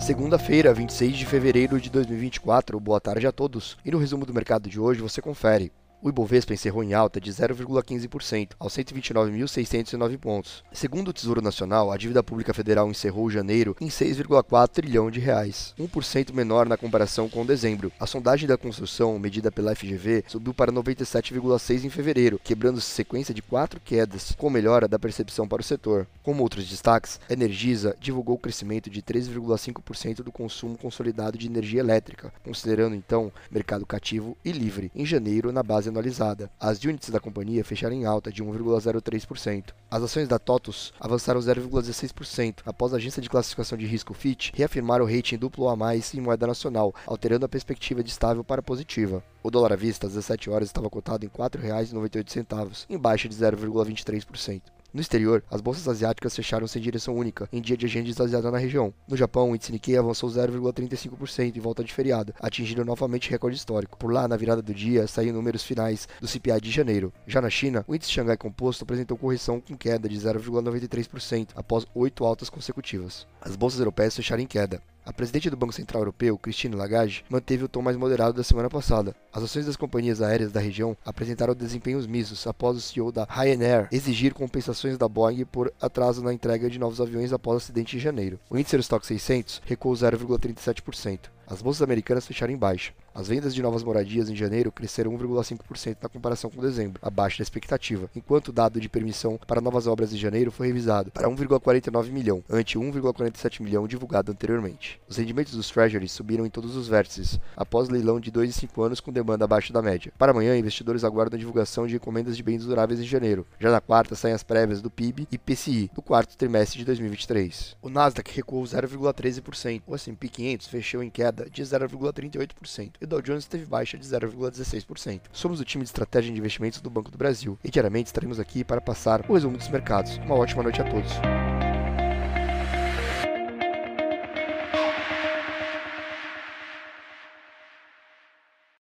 Segunda-feira, 26 de fevereiro de 2024. Boa tarde a todos. E no resumo do mercado de hoje você confere. O Ibovespa encerrou em alta de 0,15%, aos 129.609 pontos. Segundo o Tesouro Nacional, a dívida pública federal encerrou janeiro em 6,4 trilhão de reais, 1% menor na comparação com dezembro. A sondagem da construção, medida pela FGV, subiu para 97,6 em fevereiro, quebrando sequência de quatro quedas, com melhora da percepção para o setor. Como outros destaques, a Energisa divulgou o crescimento de 3,5% do consumo consolidado de energia elétrica, considerando então mercado cativo e livre, em janeiro na base anualizada. As units da companhia fecharam em alta de 1,03%. As ações da TOTUS avançaram 0,16% após a agência de classificação de risco Fitch reafirmar o rating duplo a mais em moeda nacional, alterando a perspectiva de estável para positiva. O dólar à vista às 17 horas estava cotado em R$ 4,98, em baixa de 0,23%. No exterior, as bolsas asiáticas fecharam sem direção única, em dia de agenda esvaziada na região. No Japão, o índice Nikkei avançou 0,35% em volta de feriado, atingindo novamente recorde histórico. Por lá, na virada do dia, saíram números finais do CPI de janeiro. Já na China, o índice Xangai Composto apresentou correção com queda de 0,93% após oito altas consecutivas. As bolsas europeias fecharam em queda. A presidente do Banco Central Europeu, Christine Lagarde, manteve o tom mais moderado da semana passada. As ações das companhias aéreas da região apresentaram desempenhos mistos após o CEO da Ryanair exigir compensações da Boeing por atraso na entrega de novos aviões após o acidente em janeiro. O índice Stock 600 recuou 0,37%. As bolsas americanas fecharam em baixa. As vendas de novas moradias em janeiro cresceram 1,5% na comparação com dezembro, abaixo da expectativa, enquanto o dado de permissão para novas obras em janeiro foi revisado para 1,49 milhão, ante 1,47 milhão divulgado anteriormente. Os rendimentos dos treasuries subiram em todos os vértices, após leilão de 2 e 5 anos com demanda abaixo da média. Para amanhã, investidores aguardam a divulgação de encomendas de bens duráveis em janeiro. Já na quarta, saem as prévias do PIB e PCI do quarto trimestre de 2023. O Nasdaq recuou 0,13%, o S&P 500 fechou em queda de 0,38% e o Dow Jones teve baixa de 0,16%. Somos o time de estratégia de investimentos do Banco do Brasil e diariamente estaremos aqui para passar o resumo dos mercados. Uma ótima noite a todos.